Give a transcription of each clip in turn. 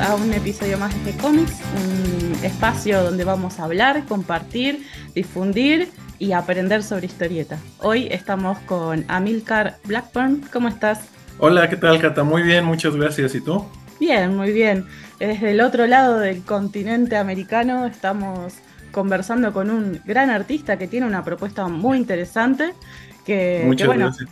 a un episodio más de Comics, un espacio donde vamos a hablar, compartir, difundir y aprender sobre historieta. Hoy estamos con Amilcar Blackburn. ¿Cómo estás? Hola, ¿qué tal, Cata? Muy bien, muchas gracias. ¿Y tú? Bien, muy bien. Desde el otro lado del continente americano estamos conversando con un gran artista que tiene una propuesta muy interesante que, Muchas bueno, gracias.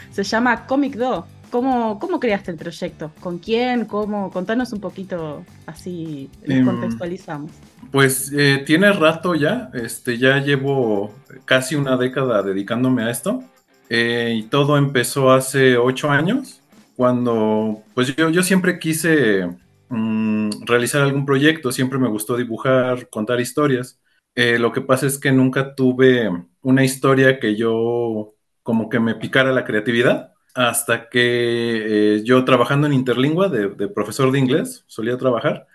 se llama Comic Do. ¿Cómo, ¿Cómo creaste el proyecto? ¿Con quién? ¿Cómo? Contanos un poquito, así nos Em, contextualizamos. Pues eh, tiene rato ya, este, ya llevo casi una década dedicándome a esto. eh, y todo empezó hace ocho años, cuando pues yo, yo siempre quise mm, realizar algún proyecto, siempre me gustó dibujar, contar historias. Eh, lo que pasa es que nunca tuve una historia que yo como que me picara la creatividad. Hasta que eh, yo trabajando en Interlingua de, profesor de inglés, solía trabajar,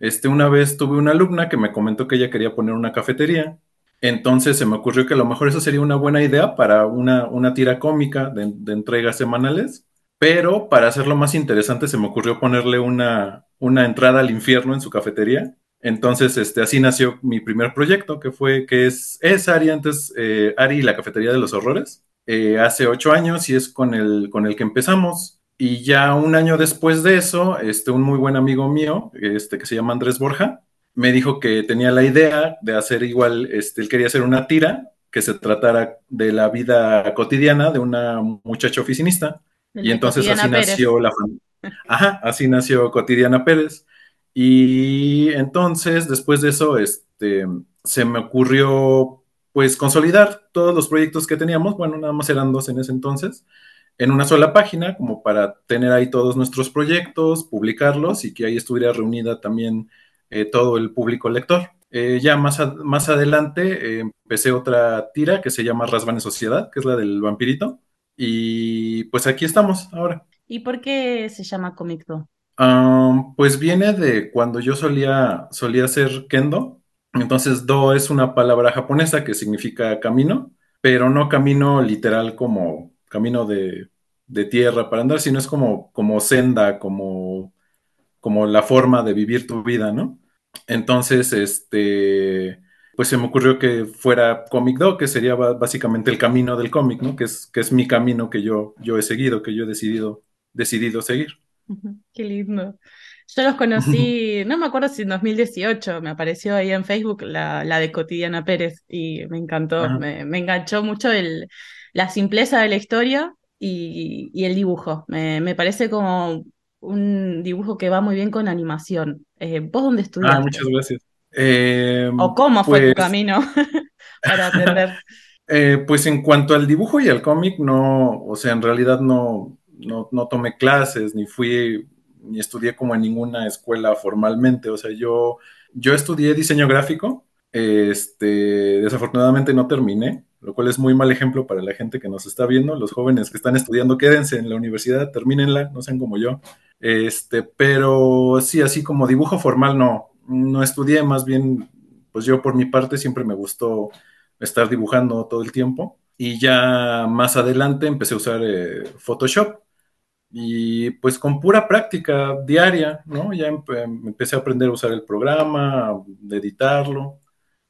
Este, una vez tuve una alumna que me comentó que ella quería poner una cafetería. Entonces se me ocurrió que a lo mejor eso sería una buena idea para una, una tira cómica de, de entregas semanales. Pero para hacerlo más interesante se me ocurrió ponerle una, una entrada al infierno en su cafetería. Entonces, este, así nació mi primer proyecto, que fue, que es, es Ari antes, eh, Ari y la cafetería de los horrores. Eh, hace ocho años y es con el, con el que empezamos. Y ya un año después de eso, este, un muy buen amigo mío, este, que se llama Andrés Borja, me dijo que tenía la idea de hacer igual, este, él quería hacer una tira que se tratara de la vida cotidiana de una muchacha oficinista. Y entonces Cotidiana así Pérez. nació la Ajá, así nació Cotidiana Pérez. Y entonces, después de eso, este, se me ocurrió, pues, consolidar todos los proyectos que teníamos. Bueno, nada más eran dos en ese entonces, en una sola página, como para tener ahí todos nuestros proyectos, publicarlos y que ahí estuviera reunida también eh, todo el público lector. Eh, ya más, a- más adelante eh, empecé otra tira que se llama Rasvan en Sociedad, que es la del vampirito. Y pues aquí estamos ahora. ¿Y por qué se llama Comic Do? Am, pues viene de cuando yo solía, solía hacer kendo. Entonces, do es una palabra japonesa que significa camino, pero no camino literal como camino de, de tierra para andar, sino es como, como senda, como, como la forma de vivir tu vida, ¿no? Entonces, este, pues se me ocurrió que fuera Comic Do, que sería básicamente el camino del cómic, ¿no? Que es, que es mi camino que yo, yo he seguido, que yo he decidido, decidido seguir. Qué lindo. Yo los conocí, no me acuerdo si en 2018, me apareció ahí en Facebook la, la de Cotidiana Pérez y me encantó, me, me enganchó mucho el, la simpleza de la historia y, y el dibujo. Me, me parece como un dibujo que va muy bien con animación. Eh, ¿vos dónde Ah, estudiaste? muchas gracias. Eh, ¿O cómo fue tu pues, camino para aprender? eh, pues en cuanto al dibujo y al cómic, no, o sea, en realidad no, no, no tomé clases, ni fui, ni estudié como en ninguna escuela formalmente. O sea, yo, yo estudié diseño gráfico, este, desafortunadamente no terminé, lo cual es muy mal ejemplo para la gente que nos está viendo. Los jóvenes que están estudiando, quédense en la universidad, termínenla, no sean como yo. Este, pero sí, así como dibujo formal no, no estudié, más bien, pues yo por mi parte siempre me gustó estar dibujando todo el tiempo. Y ya más adelante empecé a usar eh, Photoshop y pues con pura práctica diaria, ¿no? Ya empe- empecé a aprender a usar el programa, a editarlo.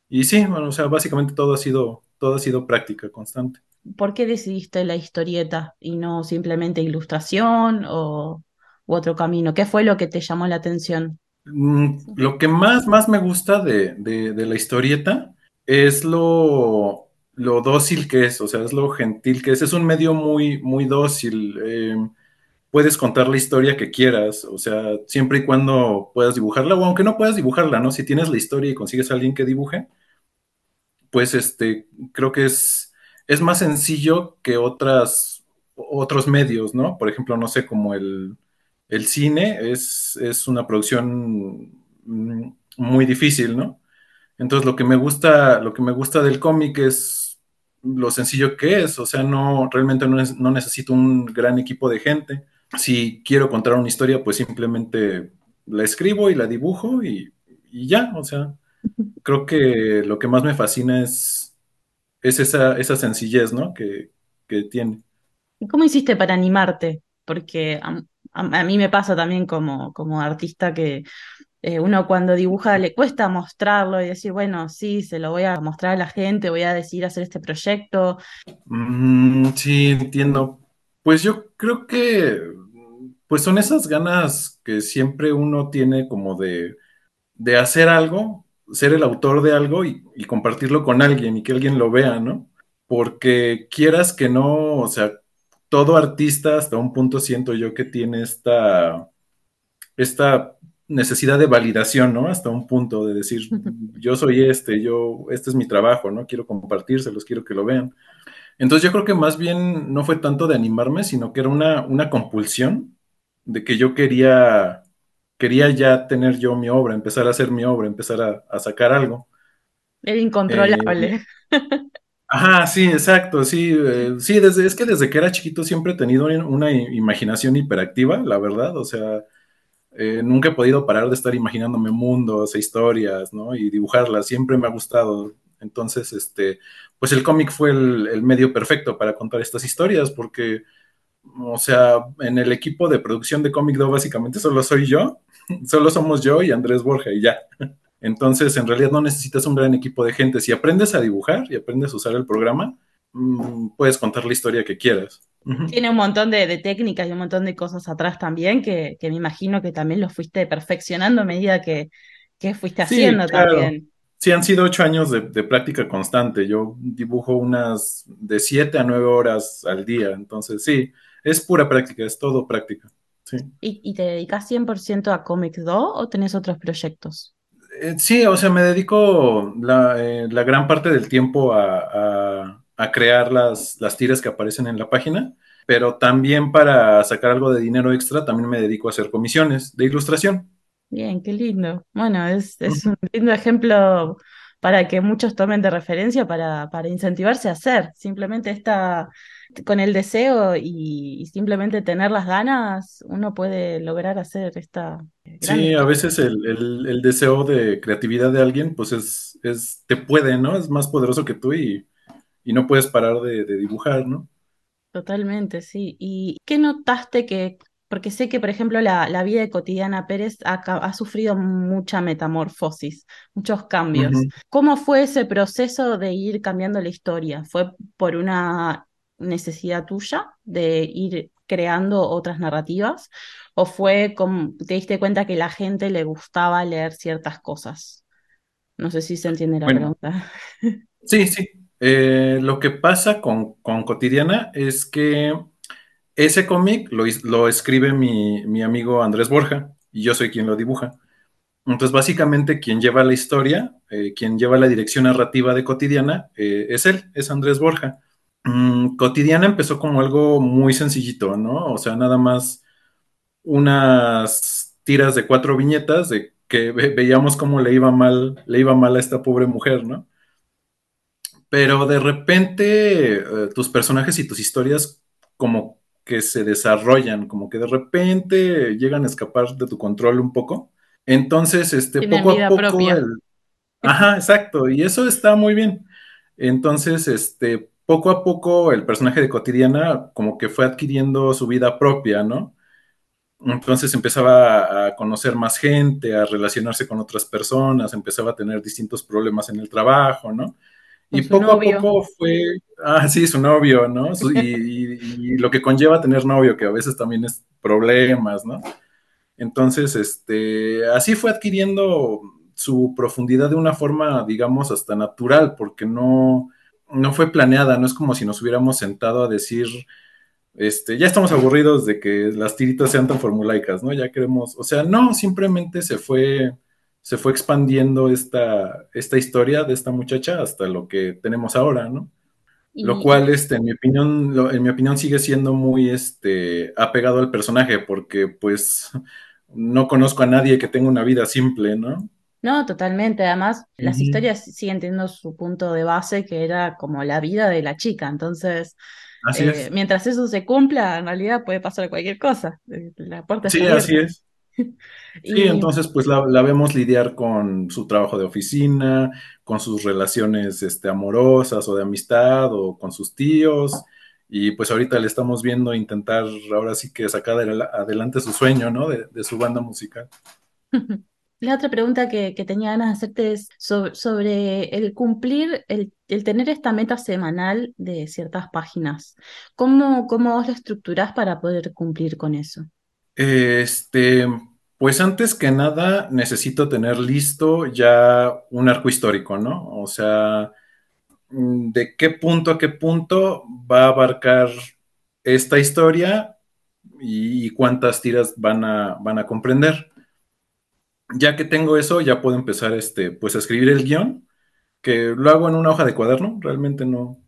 Y sí, bueno, o sea, básicamente todo ha sido, todo ha sido práctica constante. ¿Por qué decidiste la historieta y no simplemente ilustración o u otro camino? ¿Qué fue lo que te llamó la atención? Mm, Lo que más, más me gusta de, de- de la historieta es lo, lo dócil que es, o sea, es lo gentil que es. Es un medio muy, muy dócil. eh, puedes contar la historia que quieras, o sea, siempre y cuando puedas dibujarla, o aunque no puedas dibujarla, ¿no? Si tienes la historia y consigues a alguien que dibuje, pues este, creo que es, es más sencillo que otras, otros medios, ¿no? Por ejemplo, no sé, como el, el cine es, es una producción muy difícil, ¿no? Entonces lo que me gusta, lo que me gusta del cómic es lo sencillo que es, o sea, no, realmente no, es- no necesito un gran equipo de gente. Si quiero contar una historia, pues simplemente la escribo y la dibujo y, y ya, o sea, creo que lo que más me fascina es, es esa, esa sencillez, ¿no? Que, que tiene. ¿Y cómo hiciste para animarte? Porque am, a, mí me pasa también como, como artista que eh, uno cuando dibuja le cuesta mostrarlo y decir, bueno, sí, se lo voy a mostrar a la gente, voy a decidir hacer este proyecto. Mm, sí, entiendo. Pues yo creo que pues son esas ganas que siempre uno tiene como de, de hacer algo, ser el autor de algo y, y compartirlo con alguien y que alguien lo vea, ¿no? Porque quieras que no, o sea, todo artista hasta un punto siento yo que tiene esta, esta necesidad de validación, ¿no? Hasta un punto de decir, yo soy este, yo, este es mi trabajo, ¿no? Quiero compartírselos, quiero que lo vean. Entonces yo creo que más bien no fue tanto de animarme, sino que era una, una compulsión de que yo quería, quería ya tener yo mi obra, empezar a hacer mi obra, empezar a, a sacar algo. Era incontrolable. Eh, ajá, sí, exacto, sí, eh, sí, desde, es que desde que era chiquito siempre he tenido una imaginación hiperactiva, la verdad, o sea, eh, nunca he podido parar de estar imaginándome mundos e historias, ¿no? Y dibujarlas, siempre me ha gustado. Entonces, este, pues el cómic fue el, el, medio perfecto para contar estas historias, porque, o sea, en el equipo de producción de Comic Do básicamente solo soy yo, solo somos yo y Andrés Borja y ya. Entonces, en realidad no necesitas un gran equipo de gente. Si aprendes a dibujar y aprendes a usar el programa, mmm, puedes contar la historia que quieras. Tiene un montón de, de, técnicas y un montón de cosas atrás también que, que, me imagino que también lo fuiste perfeccionando a medida que, que fuiste haciendo sí, claro. también. Sí, han sido ocho años de, de, práctica constante. Yo dibujo unas de siete a nueve horas al día. Entonces, sí, es pura práctica, es todo práctica. Sí. ¿Y, y te dedicas 100% a Comic Do o tenés otros proyectos? Eh, sí, o sea, me dedico la, eh, la gran parte del tiempo a, a, a crear las, las, tiras que aparecen en la página, pero también para sacar algo de dinero extra, también me dedico a hacer comisiones de ilustración. Bien, qué lindo. Bueno, es, es un lindo ejemplo para que muchos tomen de referencia para, para incentivarse a hacer. Simplemente está con el deseo y, y, simplemente tener las ganas, uno puede lograr hacer esta. Sí, a veces el, el, el, deseo de creatividad de alguien, pues es, es, te puede, ¿no? Es más poderoso que tú y, y no puedes parar de, de dibujar, ¿no? Totalmente, sí. ¿Y qué notaste que porque sé que, por ejemplo, la, la vida de cotidiana Pérez ha, ha, sufrido mucha metamorfosis, muchos cambios. Uh -huh. ¿Cómo fue ese proceso de ir cambiando la historia? ¿Fue por una necesidad tuya de ir creando otras narrativas? ¿O fue como te diste cuenta que la gente le gustaba leer ciertas cosas? No sé si se entiende la bueno, pregunta. Sí, sí. Eh, lo que pasa con, con Cotidiana es que ese cómic lo, escribe mi, mi, amigo Andrés Borja y yo soy quien lo dibuja. Entonces, básicamente, quien lleva la historia, eh, quien lleva la dirección narrativa de Cotidiana, eh, es él, es Andrés Borja. Mm, Cotidiana empezó como algo muy sencillito, ¿no? O sea, nada más unas tiras de cuatro viñetas de que ve veíamos cómo le iba mal, le iba mal a esta pobre mujer, ¿no? Pero de repente eh, tus personajes y tus historias como que se desarrollan, como que de repente llegan a escapar de tu control un poco. Entonces, este, poco a poco. El... Ajá, exacto, y eso está muy bien. Entonces, este, poco a poco el personaje de cotidiana como que fue adquiriendo su vida propia, ¿no? Entonces empezaba a conocer más gente, a relacionarse con otras personas, empezaba a tener distintos problemas en el trabajo, ¿no? Y poco novio. a poco fue, ah, sí, su novio, ¿no? Y, y, lo que conlleva tener novio, que a veces también es problemas, ¿no? Entonces, este, así fue adquiriendo su profundidad de una forma, digamos, hasta natural, porque no, no fue planeada, no es como si nos hubiéramos sentado a decir, este, ya estamos aburridos de que las tiritas sean tan formulaicas, ¿no? Ya queremos, o sea, no, simplemente se fue se fue expandiendo esta, esta historia de esta muchacha hasta lo que tenemos ahora, ¿no? Y... Lo cual, este, en mi opinión, lo, en mi opinión sigue siendo muy este, apegado al personaje, porque pues no conozco a nadie que tenga una vida simple, ¿no? No, totalmente. Además, uh -huh. las historias siguen teniendo su punto de base, que era como la vida de la chica. Entonces, eh, mientras eso se cumpla, en realidad puede pasar cualquier cosa. Eh, la puerta sí, así es. Sí, entonces pues la, la, vemos lidiar con su trabajo de oficina, con sus relaciones este, amorosas o de amistad o con sus tíos y pues ahorita le estamos viendo intentar ahora sí que sacar adelante su sueño, ¿no? De, su banda musical. La otra pregunta que, tenía ganas de hacerte es sobre, el cumplir, el, tener esta meta semanal de ciertas páginas. ¿Cómo, cómo vos lo estructurás para poder cumplir con eso? Este, pues antes que nada necesito tener listo ya un arco histórico, ¿no? O sea, Mm, de qué punto a qué punto va a abarcar esta historia y cuántas tiras van a, van a comprender. Ya que tengo eso, ya puedo empezar este, pues a escribir el guion, que lo hago en una hoja de cuaderno, realmente no,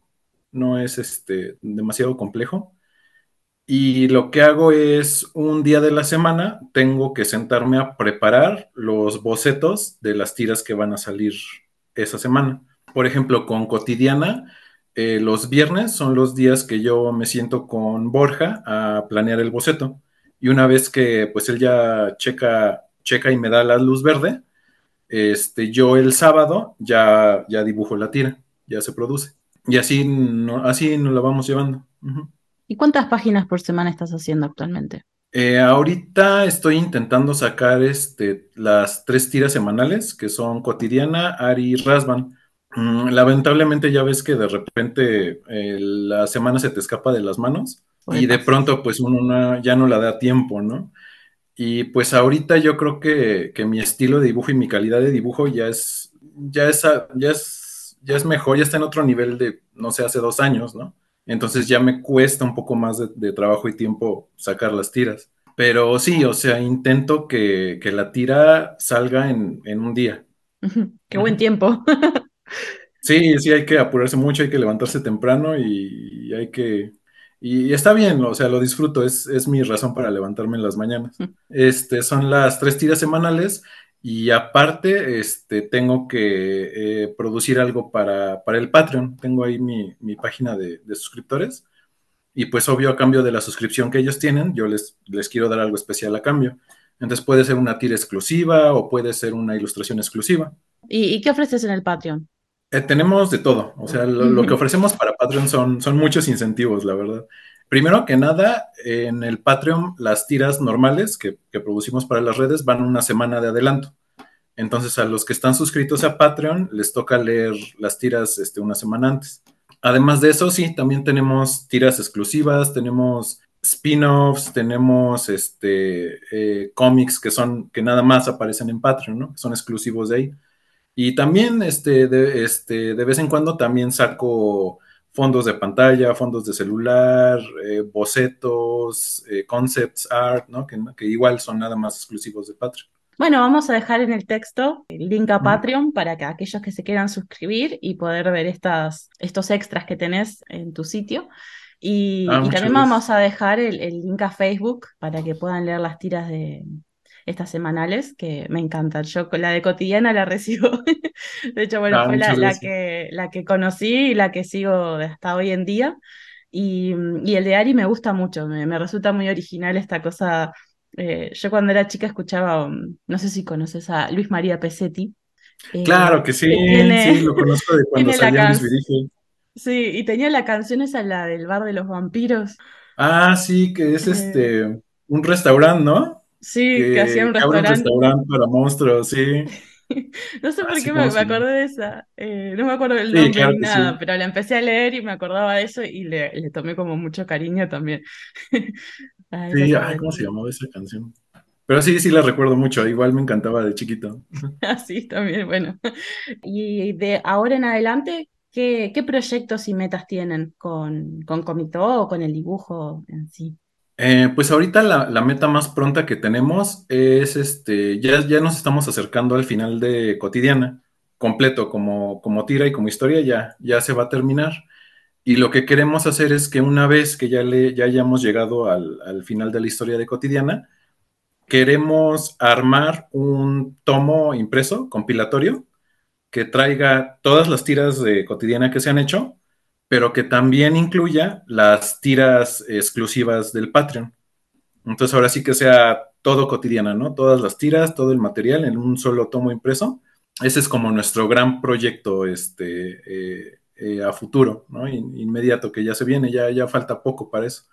no es este, demasiado complejo. Y lo que hago es un día de la semana, tengo que sentarme a preparar los bocetos de las tiras que van a salir esa semana por ejemplo, con cotidiana, eh, los viernes son los días que yo me siento con Borja a planear el boceto. Y una vez que pues él ya checa, checa y me da la luz verde, este, yo el sábado ya, ya dibujo la tira, ya se produce. Y así, así nos la vamos llevando. ¿Y cuántas páginas por semana estás haciendo actualmente? Eh, ahorita estoy intentando sacar este, las tres tiras semanales, que son cotidiana, Ari y Rasban Mm, lamentablemente ya ves que de repente eh, la semana se te escapa de las manos y de pronto pues uno ya no la da tiempo, ¿no? Y pues ahorita yo creo que, mi estilo de dibujo y mi calidad de dibujo ya es, ya es, ya es, ya es mejor, ya está en otro nivel de, no sé, hace dos años, ¿no? Entonces ya me cuesta un poco más de, trabajo y tiempo sacar las tiras. Pero sí, o sea, intento que, la tira salga en, un día. Qué buen tiempo. Sí, sí, hay que apurarse mucho, hay que levantarse temprano y, hay que... Y está bien, o sea, lo disfruto, es, es mi razón para levantarme en las mañanas. Este, son las tres tiras semanales y aparte, este, tengo que eh, producir algo para, el Patreon. Tengo ahí mi, página de, suscriptores y pues obvio a cambio de la suscripción que ellos tienen, yo les, les quiero dar algo especial a cambio. Entonces puede ser una tira exclusiva o puede ser una ilustración exclusiva. ¿Y, qué ofreces en el Patreon? Eh, tenemos de todo. O sea, lo, que ofrecemos para Patreon son, son muchos incentivos, la verdad. Primero que nada, en el Patreon, las tiras normales que, producimos para las redes van una semana de adelanto. Entonces, a los que están suscritos a Patreon, les toca leer las tiras este, una semana antes. Además de eso, sí, también tenemos tiras exclusivas, tenemos spin-offs, tenemos este, eh, cómics que son, que nada más aparecen en Patreon, ¿no? Son exclusivos de ahí. Y también este de, este, de vez en cuando también saco fondos de pantalla, fondos de celular, eh, bocetos, eh, concepts art, ¿no? Que, que, igual son nada más exclusivos de Patreon. Bueno, vamos a dejar en el texto el link a Patreon para que aquellos que se quieran suscribir y poder ver estas, estos extras que tenés en tu sitio. Y, ah, también vamos a dejar el, link a Facebook para que puedan leer las tiras de, estas semanales, que me encantan. Yo con la de cotidiana la recibo. de hecho, bueno, ah, fue la, que, la que conocí y la que sigo hasta hoy en día. Y, el de Ari me gusta mucho, me, resulta muy original esta cosa. Eh, yo cuando era chica escuchaba, um, no sé si conoces a Luis María Pesetti. Eh, claro que sí, sí, lo conozco de cuando salía Luis Virigio. Sí, y tenía la canción esa, la del bar de los vampiros. Ah, sí, que es eh, este, un restaurante, ¿no? Sí, que, hacía un restaurante. restaurante para monstruos, sí. no sé por qué me, acordé de esa. Eh, no me acuerdo del nombre ni nada, pero la empecé a leer y me acordaba de eso y le, le tomé como mucho cariño también. sí, ay, ¿cómo se llamaba esa canción? Pero sí, sí la recuerdo mucho, igual me encantaba de chiquito. Ah, sí, también, bueno. Y de ahora en adelante, ¿qué, qué proyectos y metas tienen con, con Comitó o con el dibujo en sí? Eh, pues ahorita la, meta más pronta que tenemos es este, ya, ya nos estamos acercando al final de cotidiana, completo, como, como tira y como historia, ya, ya se va a terminar. Y lo que queremos hacer es que una vez que ya, le, ya hayamos llegado al, final de la historia de cotidiana, queremos armar un tomo impreso, compilatorio, que traiga todas las tiras de cotidiana que se han hecho pero que también incluya las tiras exclusivas del Patreon. Entonces ahora sí que sea todo cotidiana, ¿no? Todas las tiras, todo el material en un solo tomo impreso. Ese es como nuestro gran proyecto este, eh, eh, a futuro, ¿no? inmediato, que ya se viene, ya, ya falta poco para eso.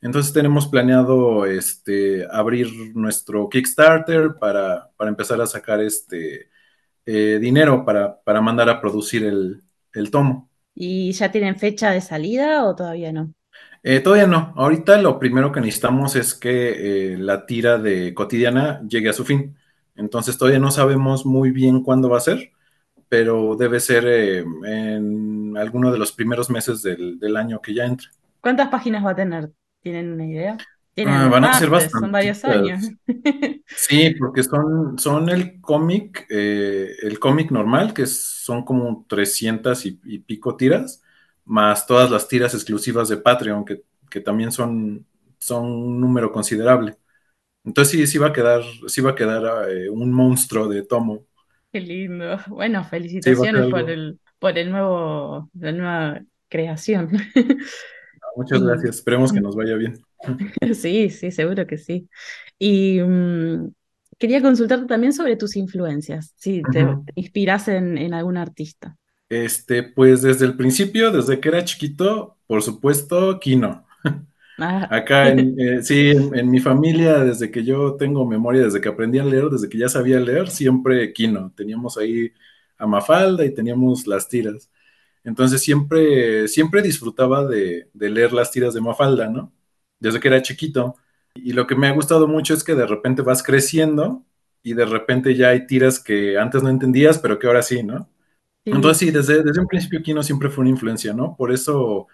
Entonces tenemos planeado este, abrir nuestro Kickstarter para, para empezar a sacar este eh, dinero para, para, mandar a producir el, el, tomo. ¿Y ya tienen fecha de salida o todavía no? Eh, todavía no. Ahorita lo primero que necesitamos es que eh, la tira de cotidiana llegue a su fin. Entonces todavía no sabemos muy bien cuándo va a ser, pero debe ser en alguno de los primeros meses del, del año que ya entre. ¿Cuántas páginas va a tener? ¿Tienen una idea? Ah, van a ser bastante. Son varios años. Sí, porque son, son el cómic, eh, el cómic normal, que son como 300 y, pico tiras, más todas las tiras exclusivas de Patreon, que, que, también son, son un número considerable. Entonces sí, sí va a quedar, sí va a quedar eh, un monstruo de tomo. Qué lindo. Bueno, felicitaciones por el, por el nuevo, la nueva creación. Muchas gracias. Esperemos que nos vaya bien. Sí, sí, seguro que sí. Y mm, quería consultarte también sobre tus influencias, si te, inspiras en, algún artista. Este, pues desde el principio, desde que era chiquito, por supuesto, Kino. Ah. Acá, en, eh, sí, en, mi familia, desde que yo tengo memoria, desde que aprendí a leer, desde que ya sabía leer, siempre Kino. Teníamos ahí a Mafalda y teníamos las tiras. Entonces siempre, siempre disfrutaba de, leer las tiras de Mafalda, ¿no? Desde que era chiquito. Y lo que me ha gustado mucho es que de repente vas creciendo y de repente ya hay tiras que antes no entendías, pero que ahora sí, ¿no? Entonces sí, desde, desde un principio Kino siempre fue una influencia, ¿no? Por eso,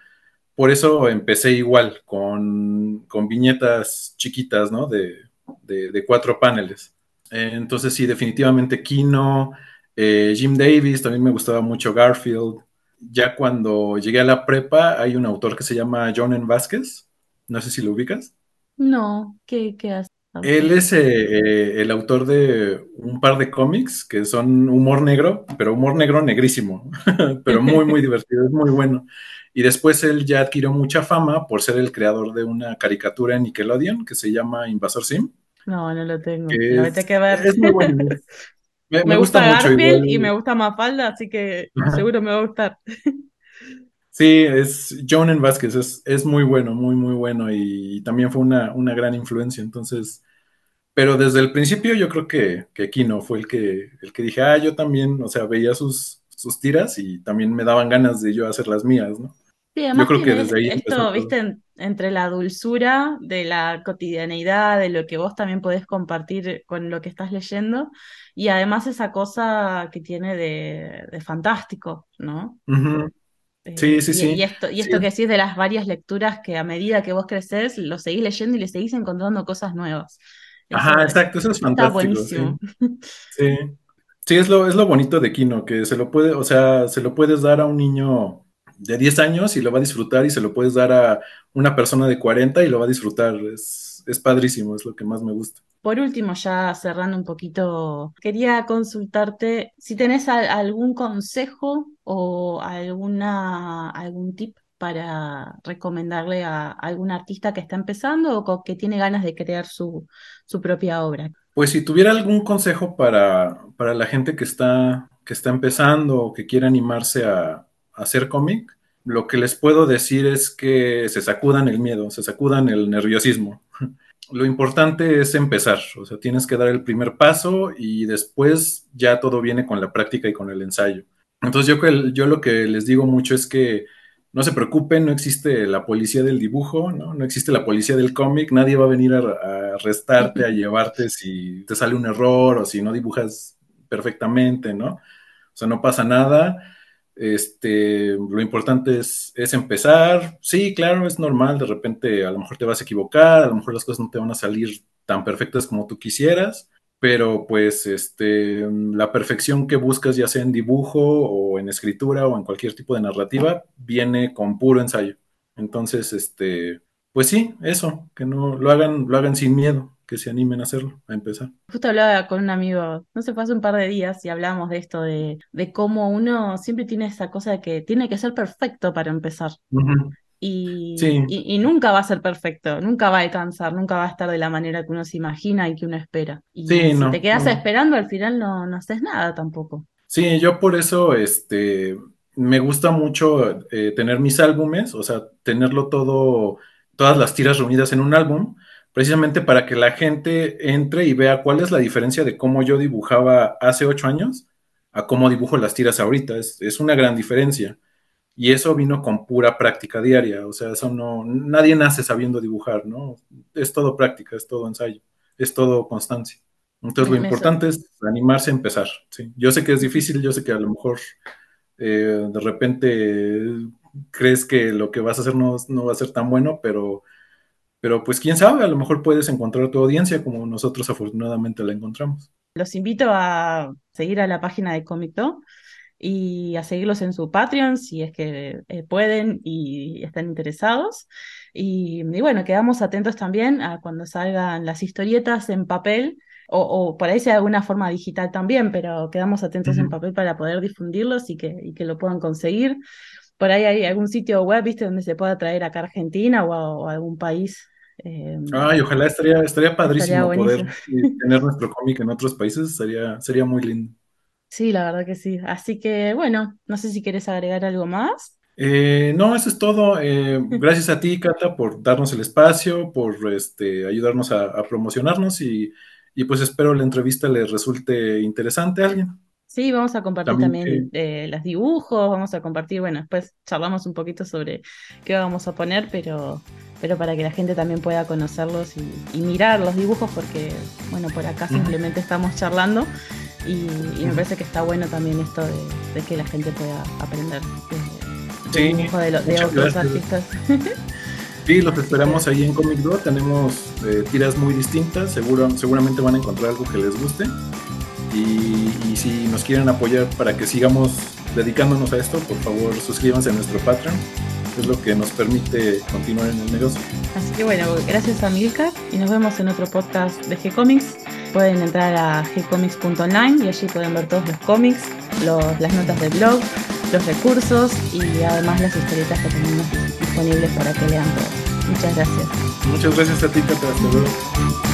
por eso empecé igual, con, viñetas chiquitas, ¿no? De, de, cuatro paneles. entonces sí, definitivamente Kino, eh, Jim Davis, también me gustaba mucho Garfield, ya cuando llegué a la prepa, hay un autor que se llama John N. Vázquez. No sé si lo ubicas. No, ¿qué, hace? Él es eh, el autor de un par de cómics que son humor negro, pero humor negro negrísimo, pero muy, muy divertido, es muy bueno. Y después él ya adquirió mucha fama por ser el creador de una caricatura en Nickelodeon que se llama Invasor Sim. No, no lo tengo. Lo tengo que ver. Es muy bueno. Me, gusta, Garfield y me gusta Mafalda, así que seguro me va a gustar. Sí, es John en Vázquez, es, es, muy bueno, muy, muy bueno y, también fue una, una, gran influencia. Entonces, pero desde el principio yo creo que, que Kino fue el que, el que dije, ah, yo también, o sea, veía sus, sus tiras y también me daban ganas de yo hacer las mías, ¿no? yo creo que desde ahí. Esto, viste, entre la dulzura de la cotidianeidad, de lo que vos también podés compartir con lo que estás leyendo, y además esa cosa que tiene de, fantástico, ¿no? Eh, sí, sí, sí. Y esto, y esto que decís de las varias lecturas que a medida que vos creces, lo seguís leyendo y le seguís encontrando cosas nuevas. Ajá, exacto, eso es fantástico. Sí. sí. es lo, es lo bonito de Kino, que se lo puede, o sea, se lo puedes dar a un niño de 10 años y lo va a disfrutar y se lo puedes dar a una persona de 40 y lo va a disfrutar. Es, es padrísimo, es lo que más me gusta. Por último, ya cerrando un poquito, quería consultarte si tenés algún consejo o alguna, algún tip para recomendarle a algún artista que está empezando o que tiene ganas de crear su, su propia obra. Pues si tuviera algún consejo para, para la gente que está, que está empezando o que quiere animarse a, hacer cómic, lo que les puedo decir es que se sacudan el miedo, se sacudan el nerviosismo. Lo importante es empezar, o sea, tienes que dar el primer paso y después ya todo viene con la práctica y con el ensayo. Entonces yo, yo lo que les digo mucho es que no se preocupen, no existe la policía del dibujo, ¿no? No existe la policía del cómic, nadie va a venir a, a arrestarte, a llevarte si te sale un error o si no dibujas perfectamente, ¿no? O sea, no pasa nada este, lo importante es, empezar. Sí, claro, es normal, de repente a lo mejor te vas a equivocar, a lo mejor las cosas no te van a salir tan perfectas como tú quisieras, pero pues este, la perfección que buscas, ya sea en dibujo o en escritura o en cualquier tipo de narrativa, viene con puro ensayo. Entonces, este, pues sí, eso, que no lo hagan, lo hagan sin miedo que se animen a hacerlo, a empezar. Justo hablaba con un amigo, no sé, fue hace un par de días y hablábamos de esto, de, de cómo uno siempre tiene esa cosa de que tiene que ser perfecto para empezar. y, y, nunca va a ser perfecto, nunca va a alcanzar, nunca va a estar de la manera que uno se imagina y que uno espera. Y si te quedas esperando, al final no, no haces nada tampoco. Sí, yo por eso, este, me gusta mucho eh, tener mis álbumes, o sea, tenerlo todo, todas las tiras reunidas en un álbum, precisamente para que la gente entre y vea cuál es la diferencia de cómo yo dibujaba hace ocho años a cómo dibujo las tiras ahorita. Es, es una gran diferencia. Y eso vino con pura práctica diaria, o sea, eso no, nadie nace sabiendo dibujar, ¿no? Es todo práctica, es todo ensayo, es todo constancia. Entonces, lo importante es animarse a empezar. ¿sí? Yo sé que es difícil, yo sé que a lo mejor eh, de repente crees que lo que vas a hacer no, no, va a ser tan bueno, pero, pero pues quién sabe, a lo mejor puedes encontrar tu audiencia como nosotros afortunadamente la encontramos. Los invito a seguir a la página de Comic y a seguirlos en su Patreon si es que eh, pueden y están interesados. Y, y, bueno, quedamos atentos también a cuando salgan las historietas en papel o, por ahí sea de alguna forma digital también, pero quedamos atentos en papel para poder difundirlos y que, que lo puedan conseguir. Por ahí hay algún sitio web, ¿viste? Donde se pueda traer acá a Argentina o a, algún país. Eh, Ay, ojalá estaría, estaría padrísimo poder tener nuestro cómic en otros países, sería, sería muy lindo. Sí, la verdad que sí. Así que bueno, no sé si quieres agregar algo más. Eh, no, eso es todo. Eh, gracias a ti, Cata, por darnos el espacio, por este, ayudarnos a, promocionarnos y, pues espero la entrevista les resulte interesante a alguien. Sí, vamos a compartir también, eh, los dibujos, vamos a compartir, bueno, después charlamos un poquito sobre qué vamos a poner, pero, pero para que la gente también pueda conocerlos y, mirar los dibujos, porque, bueno, por acá simplemente estamos charlando y, me parece que está bueno también esto de, que la gente pueda aprender sí, de, otros artistas. Sí, los esperamos ahí en Comic Do. Tenemos eh, tiras muy distintas. Seguro, seguramente van a encontrar algo que les guste. Y, si nos quieren apoyar para que sigamos dedicándonos a esto, por favor suscríbanse a nuestro Patreon. Es lo que nos permite continuar en el negocio. Así que bueno, gracias a Milka y nos vemos en otro podcast de G-Comics. Pueden entrar a gcomics.online y allí pueden ver todos los cómics, las notas de blog, los recursos y además las historietas que tenemos disponibles para que lean todos. Muchas gracias. Muchas gracias a ti, Cata. Hasta luego.